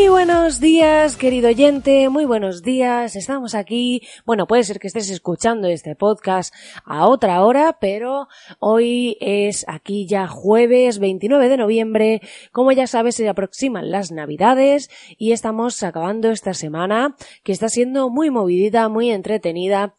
Muy buenos días, querido oyente, muy buenos días. Estamos aquí. Bueno, puede ser que estés escuchando este podcast a otra hora, pero hoy es aquí ya jueves 29 de noviembre. Como ya sabes, se aproximan las Navidades y estamos acabando esta semana que está siendo muy movidita, muy entretenida.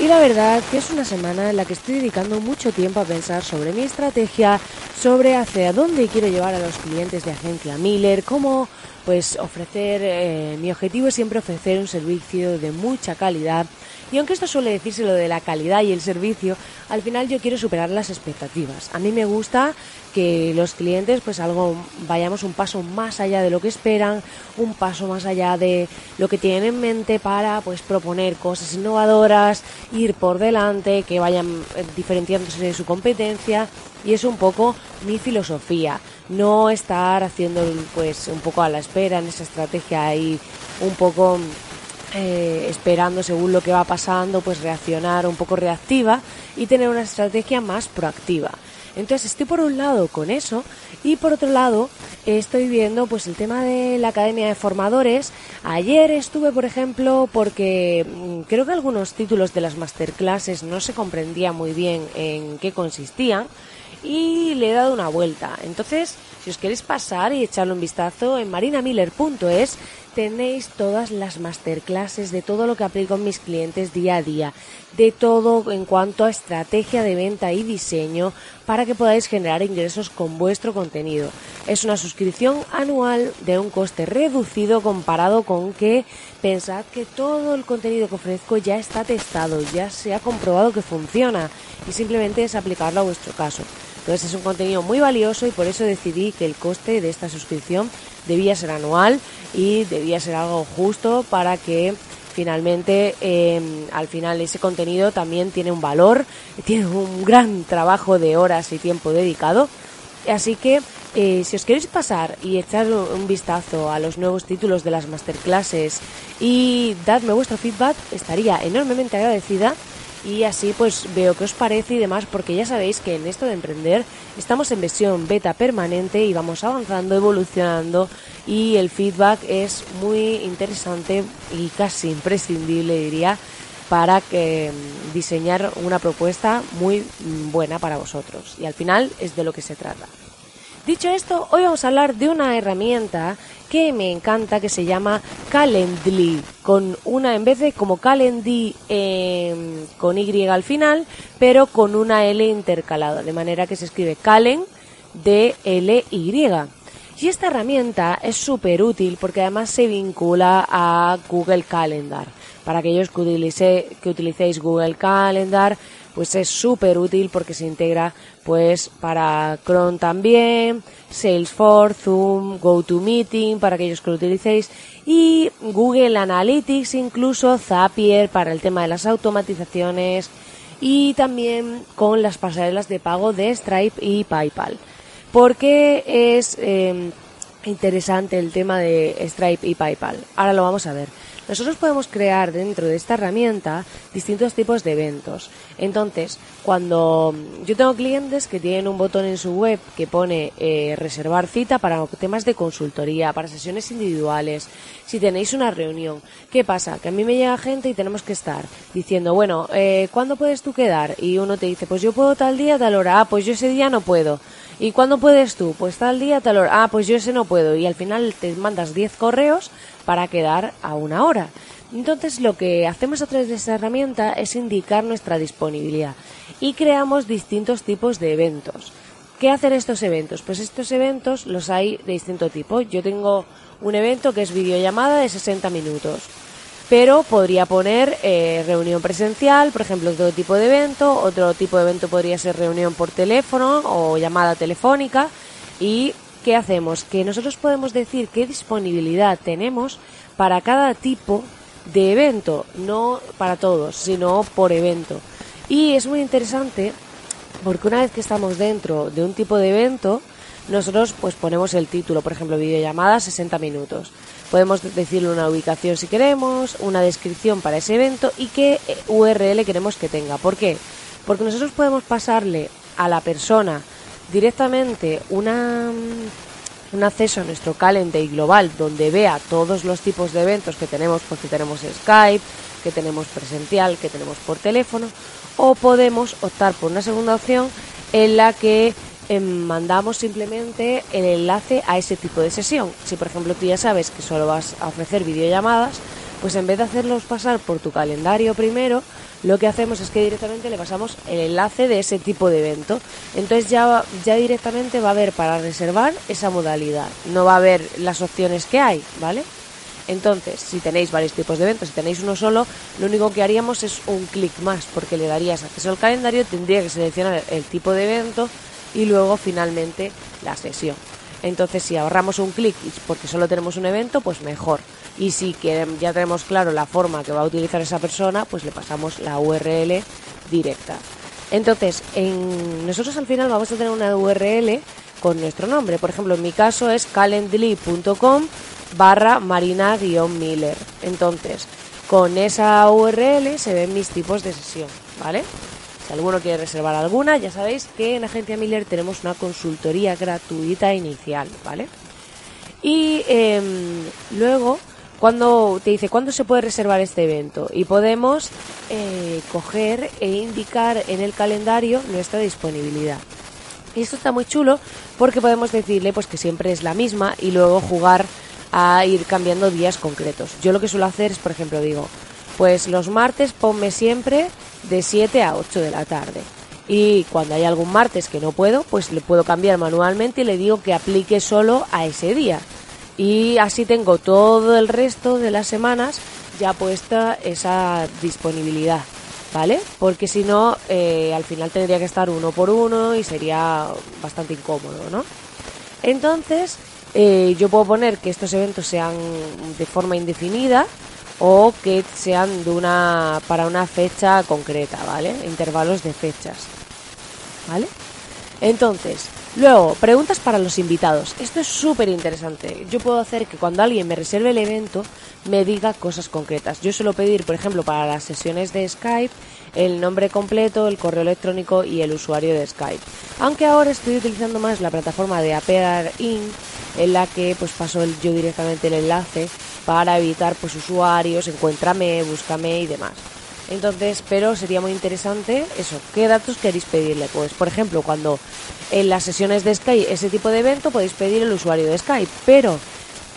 Y la verdad que es una semana en la que estoy dedicando mucho tiempo a pensar sobre mi estrategia, sobre hacia dónde quiero llevar a los clientes de agencia Miller, cómo pues ofrecer, eh, mi objetivo es siempre ofrecer un servicio de mucha calidad y aunque esto suele decirse lo de la calidad y el servicio, al final yo quiero superar las expectativas. A mí me gusta que los clientes pues algo vayamos un paso más allá de lo que esperan, un paso más allá de lo que tienen en mente para pues proponer cosas innovadoras, ir por delante, que vayan eh, diferenciándose de su competencia y es un poco mi filosofía, no estar haciendo pues un poco a la espera en esa estrategia ahí un poco eh, esperando según lo que va pasando, pues reaccionar un poco reactiva y tener una estrategia más proactiva. Entonces estoy por un lado con eso y por otro lado estoy viendo pues el tema de la Academia de Formadores. Ayer estuve, por ejemplo, porque mm, creo que algunos títulos de las masterclasses no se comprendía muy bien en qué consistían y le he dado una vuelta. Entonces, si os queréis pasar y echarle un vistazo en marinamiller.es tenéis todas las masterclasses de todo lo que aplico con mis clientes día a día, de todo en cuanto a estrategia de venta y diseño para que podáis generar ingresos con vuestro contenido. Es una suscripción anual de un coste reducido comparado con que pensad que todo el contenido que ofrezco ya está testado, ya se ha comprobado que funciona y simplemente es aplicarlo a vuestro caso. Entonces es un contenido muy valioso y por eso decidí que el coste de esta suscripción debía ser anual y debía ser algo justo para que finalmente em, al final ese contenido también tiene un valor, tiene un gran trabajo de horas y tiempo dedicado. Así que eh, si os queréis pasar y echar un vistazo a los nuevos títulos de las masterclasses y dadme vuestro feedback, estaría enormemente agradecida y así pues veo qué os parece y demás porque ya sabéis que en esto de emprender estamos en versión beta permanente y vamos avanzando, evolucionando y el feedback es muy interesante y casi imprescindible diría para que mm, diseñar una propuesta muy mm, buena para vosotros y al final es de lo que se trata. Dicho esto, hoy vamos a hablar de una herramienta que me encanta que se llama Calendly, con una en vez de como Calendly em, con Y al final, pero con una L intercalada, de manera que se escribe Calen D L Y. Y esta herramienta es súper útil porque además se vincula a Google Calendar. Para aquellos que, que utilicéis Google Calendar, pues es súper útil porque se integra pues para Chrome también, Salesforce, Zoom, GoToMeeting para aquellos que lo utilicéis y Google Analytics incluso Zapier para el tema de las automatizaciones y también con las pasarelas de pago de Stripe y PayPal. Porque es eh, interesante el tema de Stripe y PayPal. Ahora lo vamos a ver. Nosotros podemos crear dentro de esta herramienta distintos tipos de eventos. Entonces, cuando yo tengo clientes que tienen un botón en su web que pone eh, reservar cita para temas de consultoría, para sesiones individuales, si tenéis una reunión, ¿qué pasa? Que a mí me llega gente y tenemos que estar diciendo, bueno, eh, ¿cuándo puedes tú quedar? Y uno te dice, pues yo puedo tal día, tal hora, ah, pues yo ese día no puedo. ¿Y cuándo puedes tú? Pues tal día, tal hora. Ah, pues yo ese no puedo. Y al final te mandas 10 correos para quedar a una hora. Entonces lo que hacemos a través de esta herramienta es indicar nuestra disponibilidad y creamos distintos tipos de eventos. ¿Qué hacen estos eventos? Pues estos eventos los hay de distinto tipo. Yo tengo un evento que es videollamada de 60 minutos pero podría poner eh, reunión presencial, por ejemplo, todo tipo de evento, otro tipo de evento podría ser reunión por teléfono o llamada telefónica y ¿qué hacemos? Que nosotros podemos decir qué disponibilidad tenemos para cada tipo de evento, no para todos, sino por evento. Y es muy interesante porque una vez que estamos dentro de un tipo de evento, nosotros pues ponemos el título, por ejemplo, videollamada 60 minutos. Podemos decirle una ubicación si queremos, una descripción para ese evento y qué URL queremos que tenga. ¿Por qué? Porque nosotros podemos pasarle a la persona directamente una, un acceso a nuestro calendar global donde vea todos los tipos de eventos que tenemos, porque tenemos Skype, que tenemos presencial, que tenemos por teléfono, o podemos optar por una segunda opción en la que em, mandamos simplemente el enlace a ese tipo de sesión. Si por ejemplo tú ya sabes que solo vas a ofrecer videollamadas, pues en vez de hacerlos pasar por tu calendario primero, lo que hacemos es que directamente le pasamos el enlace de ese tipo de evento. Entonces ya, ya directamente va a haber para reservar esa modalidad. No va a haber las opciones que hay, ¿vale? Entonces, si tenéis varios tipos de eventos, si tenéis uno solo, lo único que haríamos es un clic más, porque le darías acceso al calendario, tendría que seleccionar el tipo de evento y luego finalmente la sesión. Entonces, si ahorramos un clic porque solo tenemos un evento, pues mejor. Y si ya tenemos claro la forma que va a utilizar esa persona, pues le pasamos la URL directa. Entonces, en, nosotros al final vamos a tener una URL con nuestro nombre. Por ejemplo, en mi caso es calendly.com barra marina-miller. Entonces, con esa URL se ven mis tipos de sesión, ¿vale? Si alguno quiere reservar alguna, ya sabéis que en Agencia Miller tenemos una consultoría gratuita inicial, ¿vale? Y em, luego, cuando te dice cuándo se puede reservar este evento, y podemos eh, coger e indicar en el calendario nuestra disponibilidad. Y esto está muy chulo porque podemos decirle pues que siempre es la misma y luego jugar a ir cambiando días concretos. Yo lo que suelo hacer es, por ejemplo, digo, pues los martes ponme siempre de 7 a 8 de la tarde. Y cuando hay algún martes que no puedo, pues le puedo cambiar manualmente y le digo que aplique solo a ese día. Y así tengo todo el resto de las semanas ya puesta esa disponibilidad, ¿vale? Porque si no, eh, al final tendría que estar uno por uno y sería bastante incómodo, ¿no? Entonces, eh, yo puedo poner que estos eventos sean de forma indefinida o que sean de una para una fecha concreta, ¿vale? Intervalos de fechas. ¿Vale? Entonces, luego, preguntas para los invitados. Esto es súper interesante. Yo puedo hacer que cuando alguien me reserve el evento me diga cosas concretas. Yo suelo pedir, por ejemplo, para las sesiones de Skype, el nombre completo, el correo electrónico y el usuario de Skype. Aunque ahora estoy utilizando más la plataforma de Appear In, en la que pues paso yo directamente el enlace para evitar pues usuarios, encuéntrame, búscame y demás. Entonces, pero sería muy interesante eso, ¿qué datos queréis pedirle? Pues, por ejemplo, cuando en las sesiones de Skype, ese tipo de evento, podéis pedir el usuario de Skype, pero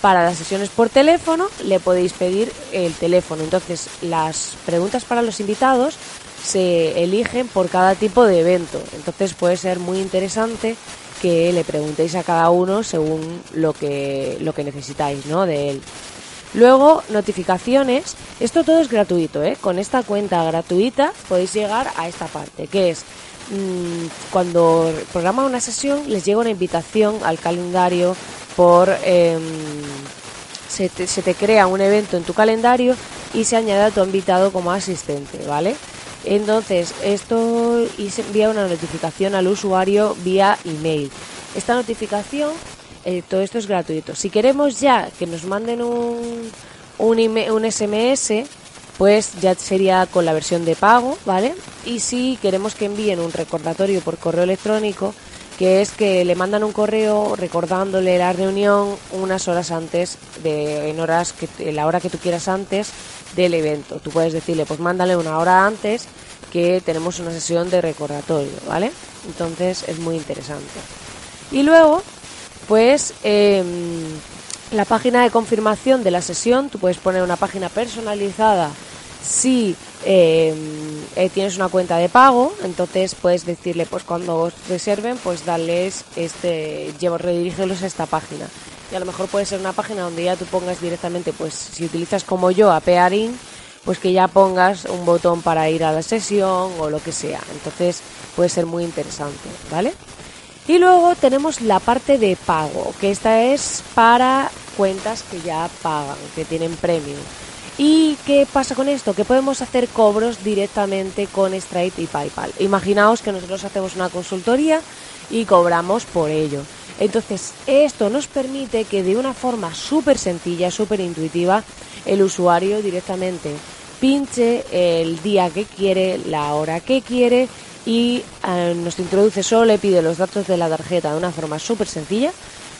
para las sesiones por teléfono le podéis pedir el teléfono. Entonces, las preguntas para los invitados se eligen por cada tipo de evento. Entonces, puede ser muy interesante que le preguntéis a cada uno según lo que, lo que necesitáis, ¿no? De él. Luego, notificaciones. Esto todo es gratuito, ¿eh? Con esta cuenta gratuita podéis llegar a esta parte, que es mmm, cuando programa una sesión, les llega una invitación al calendario por... Eh, se, te, se te crea un evento en tu calendario y se añade a tu invitado como asistente, ¿vale? Entonces, esto envía una notificación al usuario vía email. Esta notificación eh, todo esto es gratuito. Si queremos ya que nos manden un, un, un SMS, pues ya sería con la versión de pago, ¿vale? Y si queremos que envíen un recordatorio por correo electrónico, que es que le mandan un correo recordándole la reunión unas horas antes, de, en horas que, la hora que tú quieras antes del evento. Tú puedes decirle, pues mándale una hora antes que tenemos una sesión de recordatorio, ¿vale? Entonces es muy interesante. Y luego pues la página de confirmación de la sesión, tú puedes poner una página personalizada si em, eh, tienes una cuenta de pago, entonces puedes decirle, pues cuando reserven, pues darles este, llevo, redirigirlos a esta página. Y a lo mejor puede ser una página donde ya tú pongas directamente, pues si utilizas como yo a Pearing, pues que ya pongas un botón para ir a la sesión o lo que sea. Entonces puede ser muy interesante, ¿vale? Y luego tenemos la parte de pago, que esta es para cuentas que ya pagan, que tienen premium. ¿Y qué pasa con esto? Que podemos hacer cobros directamente con Stripe y PayPal. Imaginaos que nosotros hacemos una consultoría y cobramos por ello. Entonces, esto nos permite que de una forma súper sencilla, súper intuitiva, el usuario directamente pinche el día que quiere, la hora que quiere y eh, nos introduce solo, le pide los datos de la tarjeta de una forma súper sencilla,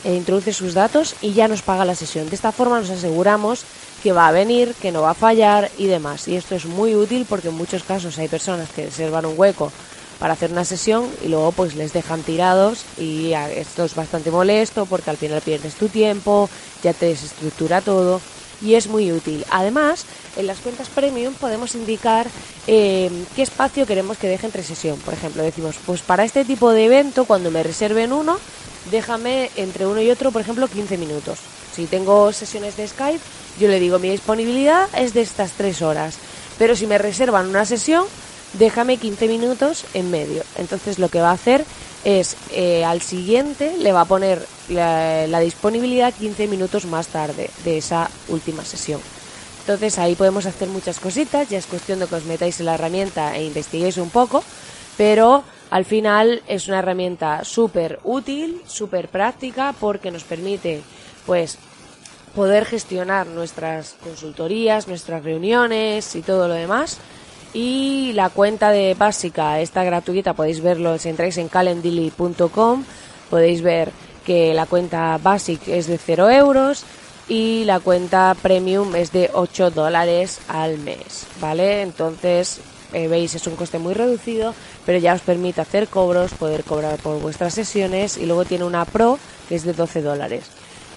e introduce sus datos y ya nos paga la sesión. De esta forma nos aseguramos que va a venir, que no va a fallar y demás. Y esto es muy útil porque en muchos casos hay personas que reservan un hueco para hacer una sesión y luego pues les dejan tirados y esto es bastante molesto porque al final pierdes tu tiempo, ya te desestructura todo y es muy útil. Además, en las cuentas premium podemos indicar eh, qué espacio queremos que deje entre sesión. Por ejemplo, decimos, pues para este tipo de evento, cuando me reserven uno, déjame entre uno y otro, por ejemplo, 15 minutos. Si tengo sesiones de Skype, yo le digo mi disponibilidad es de estas tres horas. Pero si me reservan una sesión, déjame 15 minutos en medio. Entonces lo que va a hacer es eh, al siguiente le va a poner la, la, disponibilidad 15 minutos más tarde de esa última sesión. Entonces ahí podemos hacer muchas cositas, ya es cuestión de que os metáis en la herramienta e investiguéis un poco, pero al final es una herramienta súper útil, súper práctica porque nos permite pues poder gestionar nuestras consultorías, nuestras reuniones y todo lo demás. Y la cuenta de básica, esta gratuita, podéis verlo si entráis en calendly.com, podéis ver que la cuenta basic es de 0 euros y la cuenta premium es de 8 dólares al mes, ¿vale? Entonces, eh, veis, es un coste muy reducido, pero ya os permite hacer cobros, poder cobrar por vuestras sesiones y luego tiene una Pro que es de 12 dólares.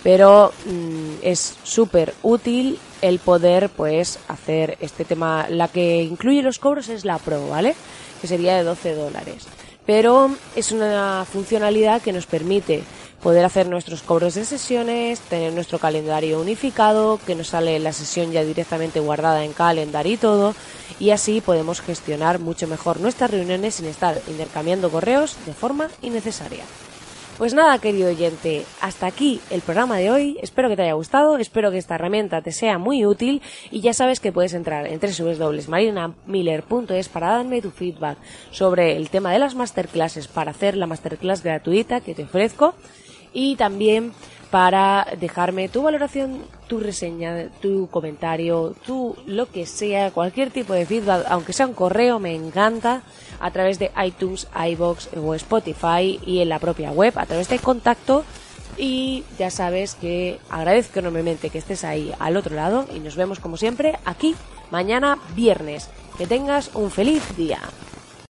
Pero mm, es súper útil el poder pues hacer este tema. La que incluye los cobros es la Pro, ¿vale? Que sería de 12 dólares. Pero es una funcionalidad que nos permite poder hacer nuestros cobros de sesiones, tener nuestro calendario unificado, que nos sale la sesión ya directamente guardada en calendario y todo, y así podemos gestionar mucho mejor nuestras reuniones sin estar intercambiando correos de forma innecesaria. Pues nada, querido oyente, hasta aquí el programa de hoy. Espero que te haya gustado, espero que esta herramienta te sea muy útil y ya sabes que puedes entrar en www.marinamiller.es para darme tu feedback sobre el tema de las masterclasses para hacer la masterclass gratuita que te ofrezco y también para dejarme tu valoración, tu reseña, tu comentario, tu lo que sea, cualquier tipo de feedback, aunque sea un correo, me encanta, a través de iTunes, iBox o Spotify y en la propia web, a través de contacto. Y ya sabes que agradezco enormemente que estés ahí al otro lado y nos vemos como siempre aquí mañana viernes. Que tengas un feliz día.